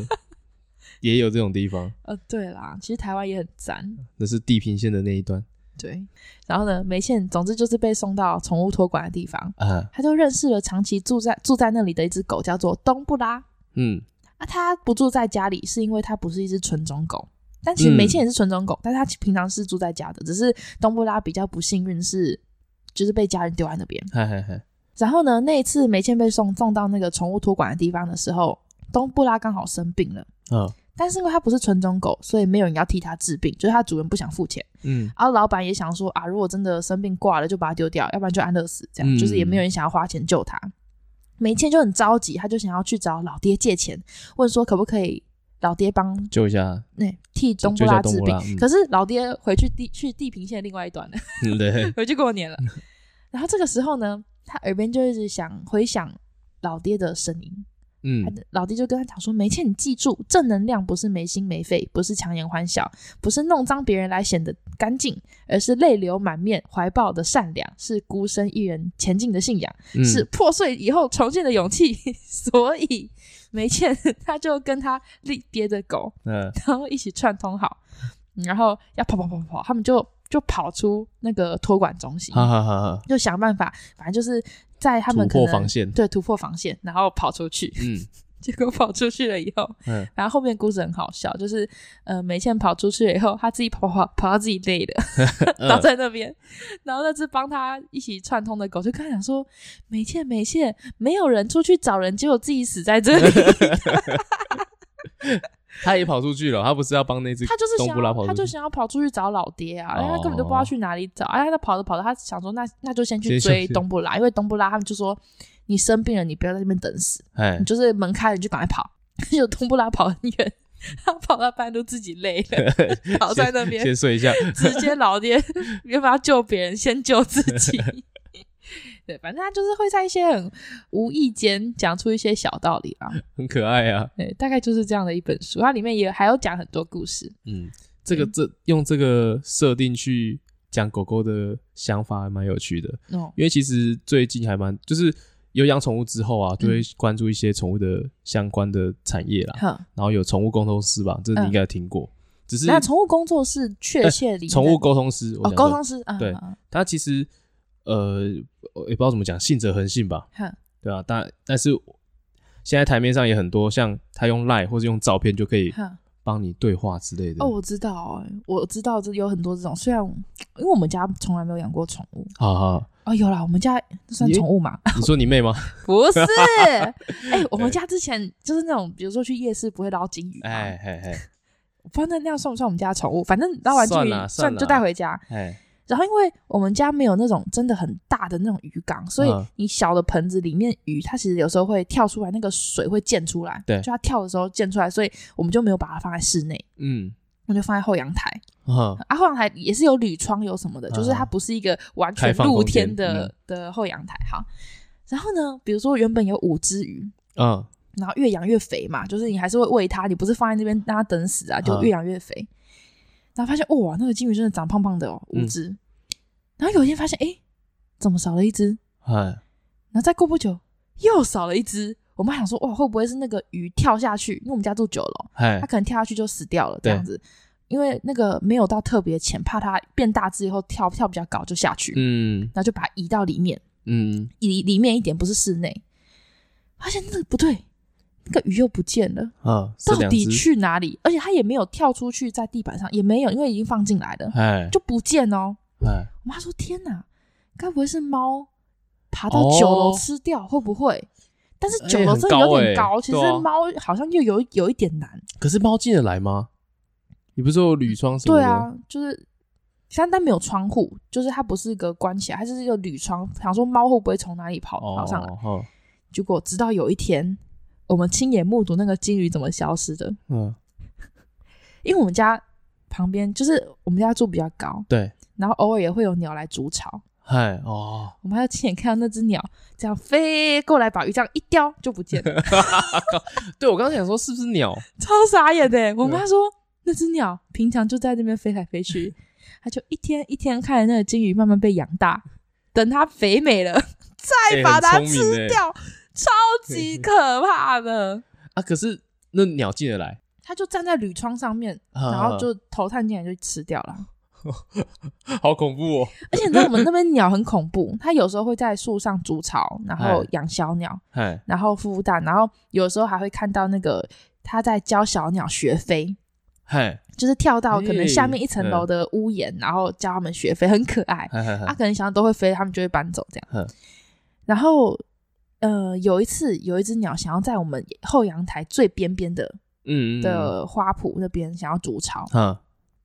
也有这种地方，呃，对啦，其实台湾也很赞，那是地平线的那一段。对，然后呢，梅倩，总之就是被送到宠物托管的地方，啊，他就认识了长期住在住在那里的一只狗，叫做东布拉。嗯，啊，他不住在家里，是因为他不是一只纯种狗，但其实梅倩也是纯种狗，嗯、但是他平常是住在家的，只是东布拉比较不幸运，是就是被家人丢在那边。嘿嘿嘿。然后呢，那一次梅倩被送送到那个宠物托管的地方的时候，东布拉刚好生病了。嗯。但是因为它不是纯种狗，所以没有人要替它治病，就是它主人不想付钱。嗯，然后老板也想说啊，如果真的生病挂了，就把它丢掉，要不然就安乐死，这样、嗯、就是也没有人想要花钱救它。没钱就很着急，他就想要去找老爹借钱，问说可不可以老爹帮救一下，那、欸、替东布拉治病。嗯、可是老爹回去地去地平线另外一端了，嗯、对，回去过年了。然后这个时候呢，他耳边就一直想回想老爹的声音。嗯，老弟就跟他讲说：“梅倩，你记住，正能量不是没心没肺，不是强颜欢笑，不是弄脏别人来显得干净，而是泪流满面怀抱的善良，是孤身一人前进的信仰，嗯、是破碎以后重建的勇气。所以，梅倩他就跟他立爹的狗，嗯，然后一起串通好，然后要跑跑跑跑，他们就就跑出那个托管中心，就想办法，反正就是。”在他们可能突破防线，对，突破防线，然后跑出去。嗯，结果跑出去了以后，嗯，然后后面故事很好笑，就是呃，梅倩跑出去了以后，他自己跑跑跑到自己累了，倒在那边，然后那只帮他一起串通的狗就跟他讲说：“梅倩，梅倩，没有人出去找人，结果自己死在这里。” 他也跑出去了，他不是要帮那只，他就是想，他就想要跑出去找老爹啊，因为他根本就不知道去哪里找。哎，他跑着跑着，他想说，那那就先去追东布拉，因为东布拉他们就说，你生病了，你不要在那边等死，哎，你就是门开了你就赶快跑。就东布拉跑很远，他跑到半路自己累了，跑在那边先睡一下，直接老爹没办法救别人，先救自己。对，反正他就是会在一些很无意间讲出一些小道理啊，很可爱啊。对，大概就是这样的一本书，它里面也还有讲很多故事。嗯，这个这用这个设定去讲狗狗的想法还蛮有趣的。哦，因为其实最近还蛮就是有养宠物之后啊，就会关注一些宠物的相关的产业啦。嗯，然后有宠物沟通师吧，这你应该有听过。只是那宠物工作室确切里，宠物沟通师哦，沟通师，对，他其实。呃，也不知道怎么讲，信者恒信吧，哼对啊，但但是现在台面上也很多，像他用 Line 或者用照片就可以帮你对话之类的。哦，我知道，我知道这有很多这种，虽然因为我们家从来没有养过宠物。好好哦，有啦，我们家算宠物嘛？你说你妹吗？不是，哎、欸，我们家之前就是那种，比如说去夜市不会捞金鱼，哎哎哎，反正那样算不算我们家宠物？反正捞完金鱼算就带回家，哎。然后，因为我们家没有那种真的很大的那种鱼缸，所以你小的盆子里面鱼，它其实有时候会跳出来，那个水会溅出来。对，就它跳的时候溅出来，所以我们就没有把它放在室内。嗯，我就放在后阳台。啊，后阳台也是有铝窗，有什么的，就是它不是一个完全露天的的后阳台。哈，然后呢，比如说原本有五只鱼，嗯，然后越养越肥嘛，就是你还是会喂它，你不是放在那边让它等死啊，就越养越肥。然后发现哇，那个金鱼真的长胖胖的哦，五只。嗯、然后有一天发现，哎，怎么少了一只？哎，然后再过不久又少了一只。我妈想说，哇，会不会是那个鱼跳下去？因为我们家住九楼，哎，它可能跳下去就死掉了这样子。因为那个没有到特别浅，怕它变大只以后跳跳比较高就下去。嗯，然后就把它移到里面。嗯，里里面一点，不是室内。发现那个不对。那个鱼又不见了啊！到底去哪里？而且它也没有跳出去，在地板上也没有，因为已经放进来了，哎，就不见哦。哎，我妈说：“天哪，该不会是猫爬到九楼吃掉？会不会？”但是九楼真的有点高，其实猫好像又有有一点难。可是猫进得来吗？你不是说有铝窗什么的？对啊，就是，但但没有窗户，就是它不是一个关起来，它是一个铝窗。想说猫会不会从哪里跑跑上来？结果直到有一天。我们亲眼目睹那个金鱼怎么消失的。嗯，因为我们家旁边就是我们家住比较高，对，然后偶尔也会有鸟来筑巢。嗨哦，我们还要亲眼看到那只鸟这样飞过来，把鱼这样一叼就不见了。对，我刚刚想说是不是鸟？超傻眼的。我妈说那只鸟平常就在那边飞来飞去，它就一天一天看着那个金鱼慢慢被养大，等它肥美了再把它吃掉。超级可怕的。啊！可是那鸟进得来，它就站在铝窗上面，啊、然后就头探进来就吃掉了，好恐怖哦！而且你知道我们那边鸟很恐怖，它有时候会在树上筑巢，然后养小鸟，然后孵蛋，然后有时候还会看到那个它在教小鸟学飞，嘿就是跳到可能下面一层楼的屋檐，然后教他们学飞，很可爱。它、啊、可能想要都会飞，他们就会搬走这样，然后。呃，有一次有一只鸟想要在我们后阳台最边边的，嗯，的花圃那边想要筑巢，嗯，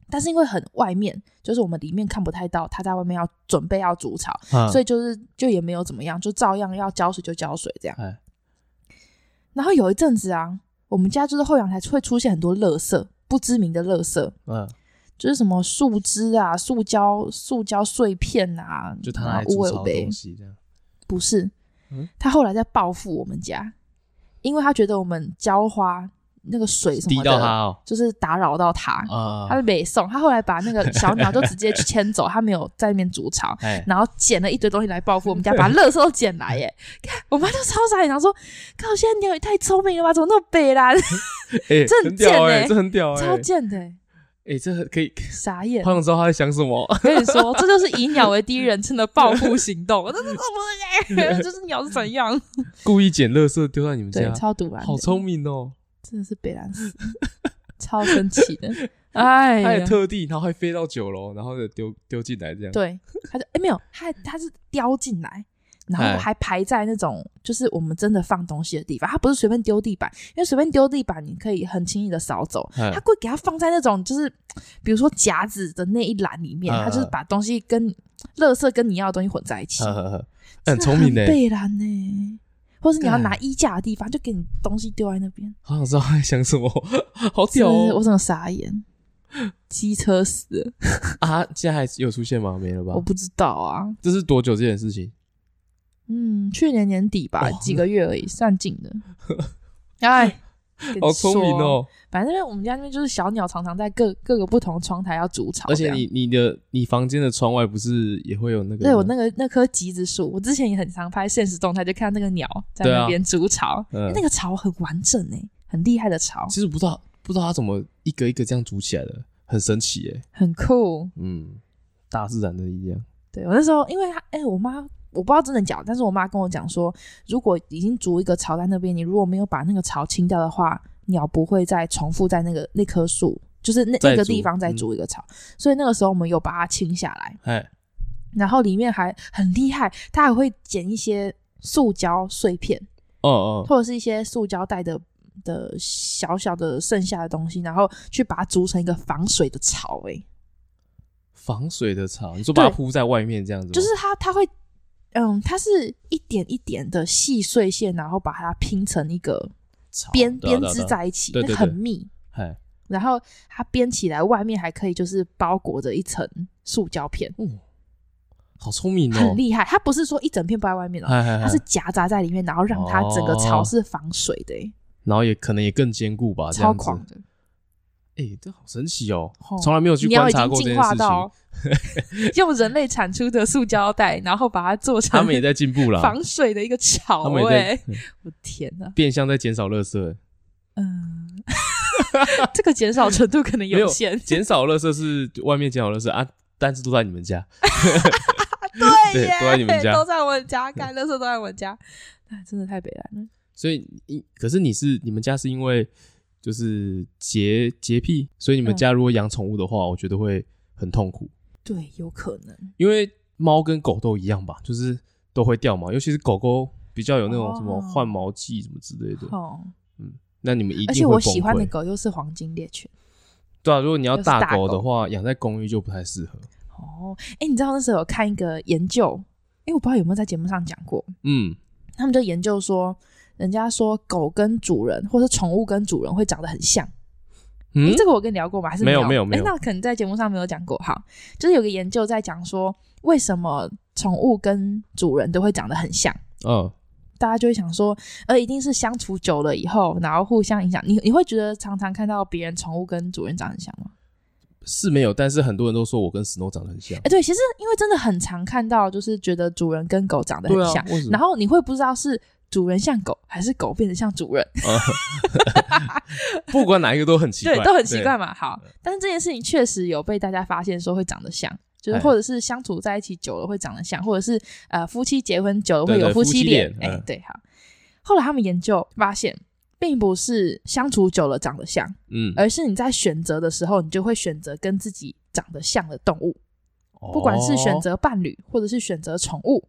但是因为很外面，就是我们里面看不太到，它在外面要准备要筑巢，嗯，所以就是就也没有怎么样，就照样要浇水就浇水这样。嗯，然后有一阵子啊，我们家就是后阳台会出现很多垃圾，不知名的垃圾，嗯，就是什么树枝啊、塑胶、塑胶碎片啊，就它来筑巢的东西这样，不是。他后来在报复我们家，因为他觉得我们浇花那个水什么的，就是打扰到他，他就没送。他后来把那个小鸟就直接去牵走，他没有在那边筑巢，然后捡了一堆东西来报复我们家，把垃圾都捡来耶！看我妈就超傻眼，然后说：“靠，现在鸟也太聪明了吧？怎么那么北啦？这很贱哎，这很屌，超贱的。”哎，这可以 傻眼，好想知道他在想什么。我跟你说，这就是以鸟为第一人称的报复行动。这是鸟是怎样？故意捡垃圾丢在你们家，超毒啊！好聪明哦，真的是北兰斯，超神奇的。哎，他也特地，然后还飞到九楼，然后就丢丢进来这样。对，他就哎没有，他他是叼进来。然后还排在那种就是我们真的放东西的地方，它不是随便丢地板，因为随便丢地板你可以很轻易的扫走，它会给它放在那种就是比如说夹子的那一栏里面，它就是把东西跟垃圾跟你要的东西混在一起，很聪明的。贝兰呢？或是你要拿衣架的地方，就给你东西丢在那边。好想知道他在想什么，好屌哦！我怎么傻眼？机车死了啊！现在还有出现吗？没了吧？我不知道啊。这是多久这件事情？嗯，去年年底吧，几个月而已，算近的。哎。好聪明哦！反正我们家那边就是小鸟，常常在各各个不同的窗台要筑巢。而且你你的你房间的窗外不是也会有那个？对，我那个那棵橘子树，我之前也很常拍现实动态，就看到那个鸟在那边筑巢。嗯，那个巢很完整诶，很厉害的巢。其实不知道不知道它怎么一个一个这样筑起来的，很神奇诶，很酷。嗯，大自然的力量。对，我那时候，因为他哎，我妈我不知道真的假的，但是我妈跟我讲说，如果已经筑一个巢在那边，你如果没有把那个巢清掉的话，鸟不会再重复在那个那棵树，就是那那个地方再筑一个巢。嗯、所以那个时候我们有把它清下来，嘿然后里面还很厉害，它还会捡一些塑胶碎片，哦哦，或者是一些塑胶袋的的小小的剩下的东西，然后去把它筑成一个防水的巢，哎。防水的巢，你说把它铺在外面这样子，就是它，它会，嗯，它是一点一点的细碎线，然后把它拼成一个编编织在一起，那很密。然后它编起来，外面还可以就是包裹着一层塑胶片。哦，好聪明哦，很厉害。它不是说一整片包在外面哦，它是夹杂在里面，然后让它整个巢是防水的。然后也可能也更坚固吧，超狂的。哎、欸，这好神奇哦！从来没有去观察过这件事情。用人类产出的塑胶袋，然后把它做成，他们也在进步了，防水的一个巢。哎，我天哪！变相在减少垃圾。嗯，这个减少程度可能有限。减少垃圾是外面减少垃圾啊，但是都在你们家。对耶，都在你们家，都在我们家，干垃圾都在我们家。哎，真的太悲哀了。所以，可是你是你们家是因为。就是洁洁癖，所以你们家如果养宠物的话，嗯、我觉得会很痛苦。对，有可能，因为猫跟狗都一样吧，就是都会掉毛，尤其是狗狗比较有那种什么换毛季什么之类的。哦，嗯，那你们一定会，而且我喜欢的狗又是黄金猎犬。对啊，如果你要大狗的话，养在公寓就不太适合。哦，哎、欸，你知道那时候有看一个研究，哎、欸，我不知道有没有在节目上讲过。嗯，他们就研究说。人家说狗跟主人，或是宠物跟主人会长得很像。嗯，欸、这个我跟你聊过吗？还是没有？没有，没有。欸、那可能在节目上没有讲过。哈，就是有个研究在讲说，为什么宠物跟主人都会长得很像？嗯、哦，大家就会想说，呃，一定是相处久了以后，然后互相影响。你你会觉得常常看到别人宠物跟主人长得很像吗？是没有，但是很多人都说我跟 Snow 长得很像。哎、欸，对，其实因为真的很常看到，就是觉得主人跟狗长得很像，啊、然后你会不知道是。主人像狗，还是狗变得像主人？不管哪一个都很奇怪，对，都很奇怪嘛。好，但是这件事情确实有被大家发现，说会长得像，就是或者是相处在一起久了会长得像，或者是呃夫妻结婚久了会有夫妻脸。哎，对，好。后来他们研究发现，并不是相处久了长得像，嗯，而是你在选择的时候，你就会选择跟自己长得像的动物，不管是选择伴侣，或者是选择宠物。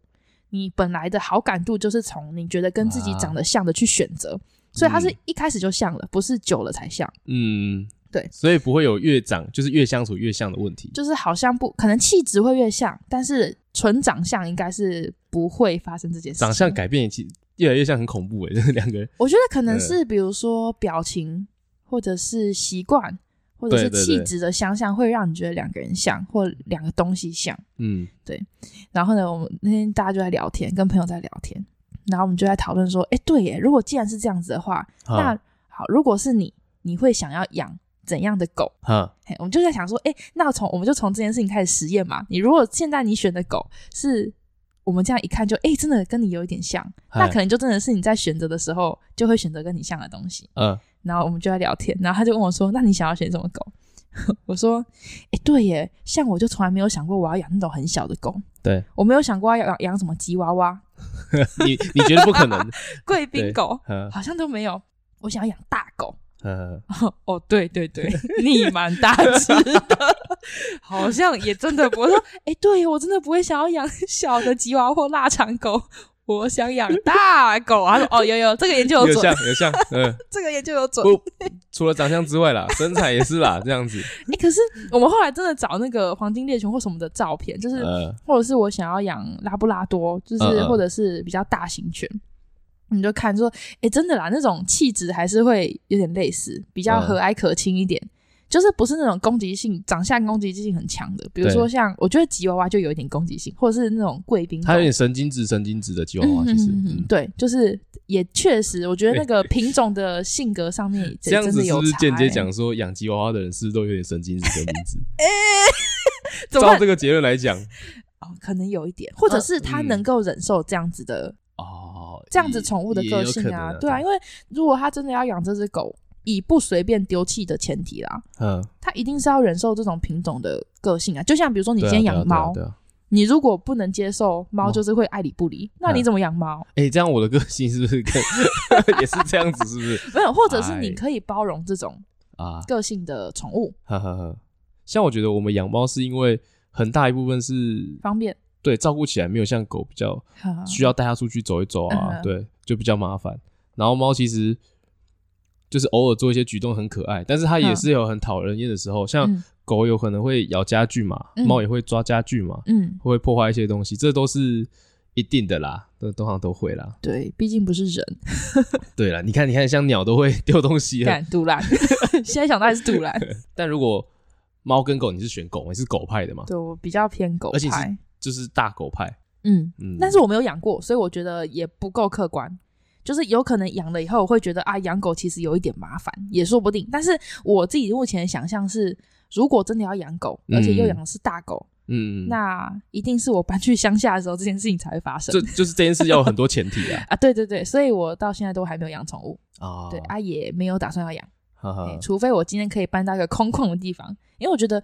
你本来的好感度就是从你觉得跟自己长得像的去选择，啊、所以它是一开始就像了，不是久了才像。嗯，对，所以不会有越长就是越相处越像的问题。就是好像不可能气质会越像，但是纯长相应该是不会发生这件事。长相改变其实越来越像，很恐怖诶，就是两个人。我觉得可能是比如说表情或者是习惯。或者是气质的相像，会让你觉得两个人像，或两个东西像。嗯，对。然后呢，我们那天大家就在聊天，跟朋友在聊天，然后我们就在讨论说：“哎，对耶，如果既然是这样子的话，啊、那好，如果是你，你会想要养怎样的狗？”嗯、我们就在想说：“哎，那从我们就从这件事情开始实验嘛。你如果现在你选的狗是我们这样一看就哎，真的跟你有一点像，那可能就真的是你在选择的时候就会选择跟你像的东西。嗯。”然后我们就在聊天，然后他就问我说：“那你想要选什么狗？” 我说：“哎，对耶，像我就从来没有想过我要养那种很小的狗。对，我没有想过要养养什么吉娃娃。你你觉得不可能？贵宾狗好像都没有。我想要养大狗。哦，对对对，你蛮大只的，好像也真的不。我说：“哎，对我真的不会想要养小的吉娃娃或腊肠狗。”我想养大狗，他说：“哦，有有，这个研究有准，有像有像，嗯，这个研究有准。除了长相之外啦，身材也是啦，这样子。哎、欸，可是我们后来真的找那个黄金猎犬或什么的照片，就是，呃、或者是我想要养拉布拉多，就是、呃、或者是比较大型犬。你就看说，哎、欸，真的啦，那种气质还是会有点类似，比较和蔼可亲一点。嗯就是不是那种攻击性，长相攻击性很强的，比如说像我觉得吉娃娃就有一点攻击性，或者是那种贵宾，它有点神经质、神经质的吉娃娃，其实、嗯嗯、对，就是也确实，我觉得那个品种的性格上面这样子是不是间接讲说养吉娃娃的人是不是都有点神经质、神经质？哎 欸，照这个结论来讲，哦，可能有一点，或者是他能够忍受这样子的哦，这样子宠物的个性啊，啊对啊，因为如果他真的要养这只狗。以不随便丢弃的前提啦，嗯，它一定是要忍受这种品种的个性啊。就像比如说，你今天养猫，你如果不能接受猫，就是会爱理不理，那你怎么养猫？哎，这样我的个性是不是跟 也是这样子？是不是？没有，或者是你可以包容这种啊个性的宠物。呵呵呵，像我觉得我们养猫是因为很大一部分是方便，对，照顾起来没有像狗比较需要带它出去走一走啊，对，就比较麻烦。然后猫其实。就是偶尔做一些举动很可爱，但是它也是有很讨人厌的时候，像狗有可能会咬家具嘛，猫、嗯、也会抓家具嘛，嗯，会破坏一些东西，这都是一定的啦，都通常都会啦。对，毕竟不是人。对啦，你看，你看，像鸟都会 丢东西。敢赌烂，现在想到还是赌烂。但如果猫跟狗，你是选狗，你是狗派的嘛？对，我比较偏狗派，而且是就是大狗派。嗯嗯，但是我没有养过，所以我觉得也不够客观。就是有可能养了以后，我会觉得啊，养狗其实有一点麻烦，也说不定。但是我自己目前的想象是，如果真的要养狗，而且又养的是大狗，嗯，那一定是我搬去乡下的时候，这件事情才会发生。就就是这件事要有很多前提啊。啊，对对对，所以我到现在都还没有养宠物啊，对啊，也没有打算要养。除非我今天可以搬到一个空旷的地方，因为我觉得，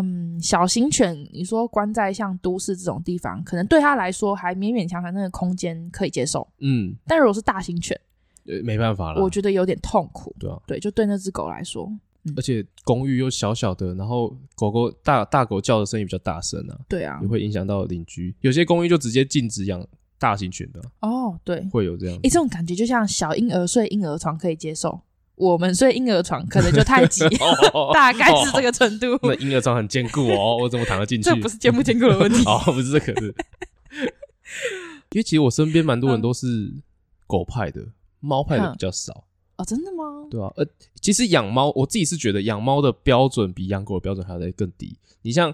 嗯，小型犬，你说关在像都市这种地方，可能对他来说还勉勉强强那个空间可以接受，嗯，但如果是大型犬，呃，没办法了，我觉得有点痛苦，对啊，对，就对那只狗来说，嗯，而且公寓又小小的，然后狗狗大大狗叫的声音比较大声啊，对啊，也会影响到邻居，有些公寓就直接禁止养大型犬的，哦，对，会有这样，诶，这种感觉就像小婴儿睡婴儿床可以接受。我们睡婴儿床可能就太挤，大概是这个程度。那婴儿床很坚固哦，我怎么躺得进去？这不是坚不坚固的问题 哦，不是这个是。因为其实我身边蛮多人都是狗派的，猫派的比较少。哦，真的吗？对啊，呃，其实养猫，我自己是觉得养猫的标准比养狗的标准还要再更低。你像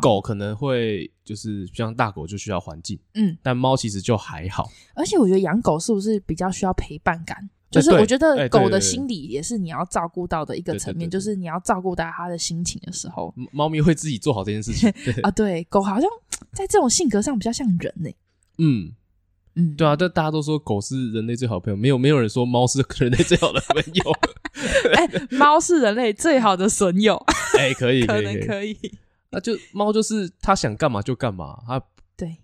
狗可能会就是像大狗就需要环境，嗯，但猫其实就还好。而且我觉得养狗是不是比较需要陪伴感？就是我觉得狗的心理也是你要照顾到的一个层面，就是你要照顾到它的心情的时候，猫咪会自己做好这件事情 啊。对，狗好像在这种性格上比较像人呢。嗯嗯，对啊，但大家都说狗是人类最好的朋友，没有没有人说猫是人类最好的朋友。哎，猫是人类最好的损友。哎，可以，可能可以。那就猫就是它想干嘛就干嘛，它对，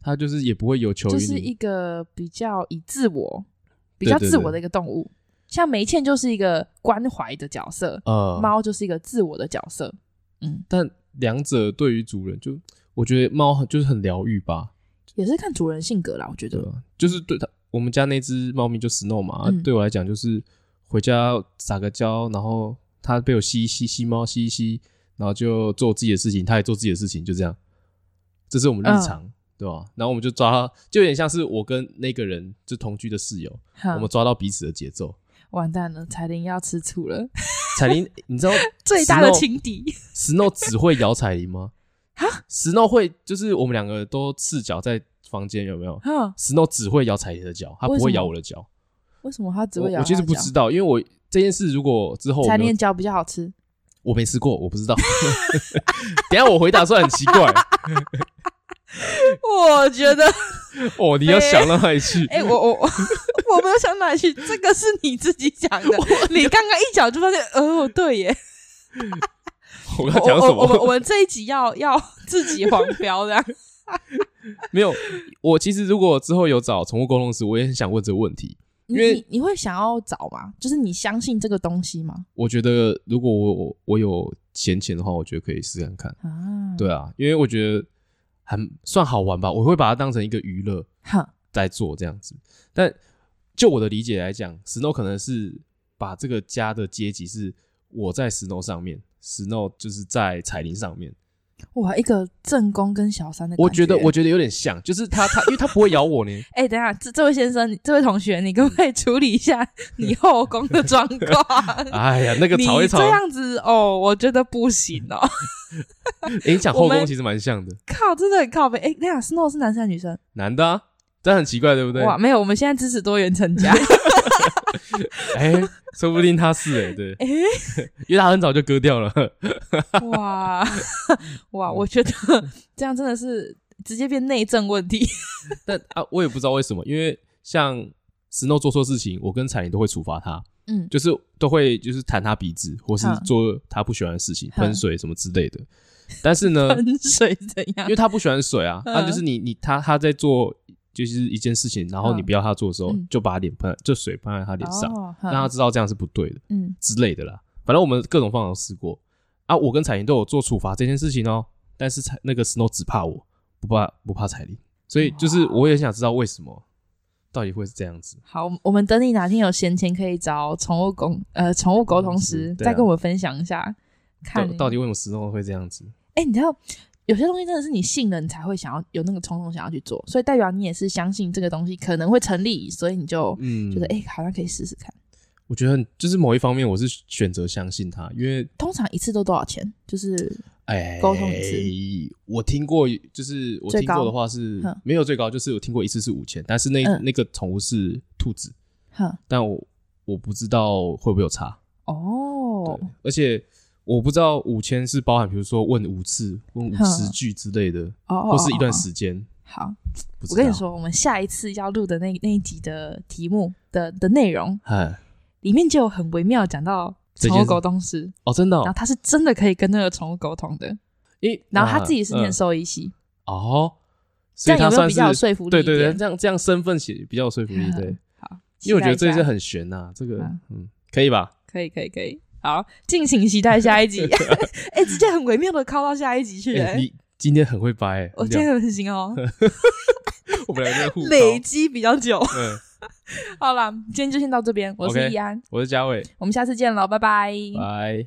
它就是也不会有求于你，就是一个比较以自我。比较自我的一个动物，对对对，像梅茜就是一个关怀的角色，呃，猫就是一个自我的角色，嗯，但两者对于主人就，我觉得猫就是很疗愈吧，也是看主人性格啦，我觉得，啊、就是对它，我们家那只猫咪就 Snow 嘛，嗯、对我来讲就是回家撒个娇，然后它被我吸吸吸猫吸一吸，然后就做自己的事情，它也做自己的事情，就这样，这是我们日常。嗯对吧？然后我们就抓他，就有点像是我跟那个人就同居的室友，我们抓到彼此的节奏。完蛋了，彩铃要吃醋了。彩铃，你知道 最大的情敌，Snow 只会咬彩铃吗？哈，Snow 会就是我们两个都赤脚在房间，有没有？哈，Snow 只会咬彩铃的脚，他不会咬我的脚。为什么他只会咬？我其实不知道，因为我这件事如果之后彩铃的脚比较好吃，我没吃过，我不知道。等下我回答出来很奇怪。我觉得 哦，你要想到哪里去？哎、我我我 我没有想哪里去，这个是你自己讲的。你刚刚一讲就发现，哦，对耶。我刚讲什么？我们我们这一集要要自己黄标这样。没有，我其实如果之后有找宠物沟通师，我也很想问这个问题。因为你，你会想要找吗？就是你相信这个东西吗？我觉得如果我我我有闲钱的话，我觉得可以试看看啊。对啊，因为我觉得。还算好玩吧，我会把它当成一个娱乐，在做这样子。但就我的理解来讲，Snow 可能是把这个家的阶级是我在 Snow 上面，Snow 就是在彩铃上面。哇，一个正宫跟小三的，我觉得我觉得有点像，就是他他，因为他不会咬我呢。哎、欸，等一下，这这位先生，这位同学，你可不可以处理一下 你后宫的状况？哎呀，那个吵一吵，这样子哦，我觉得不行哦。欸、你讲后宫其实蛮像的，靠，真的很靠背。哎、欸，那样，Snow 是男生还是女生？男的啊，这很奇怪，对不对？哇，没有，我们现在支持多元成家。哎、欸，说不定他是哎、欸，对，哎、欸，因为他很早就割掉了。哇哇，我觉得这样真的是直接变内政问题。但啊，我也不知道为什么，因为像 Snow 做错事情，我跟彩玲都会处罚他，嗯，就是都会就是弹他鼻子，或是做他不喜欢的事情，喷水什么之类的。但是呢，喷水怎样？因为他不喜欢水啊，那就是你你他他在做。就是一件事情，然后你不要他做的时候，嗯、就把脸喷，就水喷在他脸上，哦、让他知道这样是不对的，嗯之类的啦。反正我们各种方法都试过啊。我跟彩玲都有做处罚这件事情哦，但是彩那个 Snow 只怕我，不怕不怕彩玲，所以就是我也想知道为什么到底会是这样子。好，我们等你哪天有闲钱可以找宠物公呃宠物沟通师，啊、再跟我们分享一下，看到底为什么 Snow 会这样子。哎、欸，你知道？有些东西真的是你信了，你才会想要有那个冲动想要去做，所以代表你也是相信这个东西可能会成立，所以你就觉得哎、好像可以试试看。我觉得就是某一方面，我是选择相信他，因为通常一次都多少钱？就是哎，沟通一次、欸，我听过，就是我听过的话是没有最高，就是我听过一次是五千，但是那、嗯、那个宠物是兔子，但我我不知道会不会有差哦，而且。我不知道五千是包含，比如说问五次、问五十句之类的，哦，或是一段时间。好，我跟你说，我们下一次要录的那那一集的题目的的内容，里面就有很微妙讲到宠物沟通师哦，真的，然后他是真的可以跟那个宠物沟通的，诶，然后他自己是念兽医系哦，这样有没有比较有说服力？对对对，这样这样身份写比较有说服力，对，好，因为我觉得这些很悬呐，这个嗯，可以吧？可以可以可以。好，敬请期待下一集。哎、欸，直接很微妙的靠到下一集去了、欸。你今天很会掰、欸，我今天很行哦。我们两个累积比较久。嗯，好了，今天就先到这边。我是易安，okay, 我是嘉伟，我们下次见喽，拜拜。拜。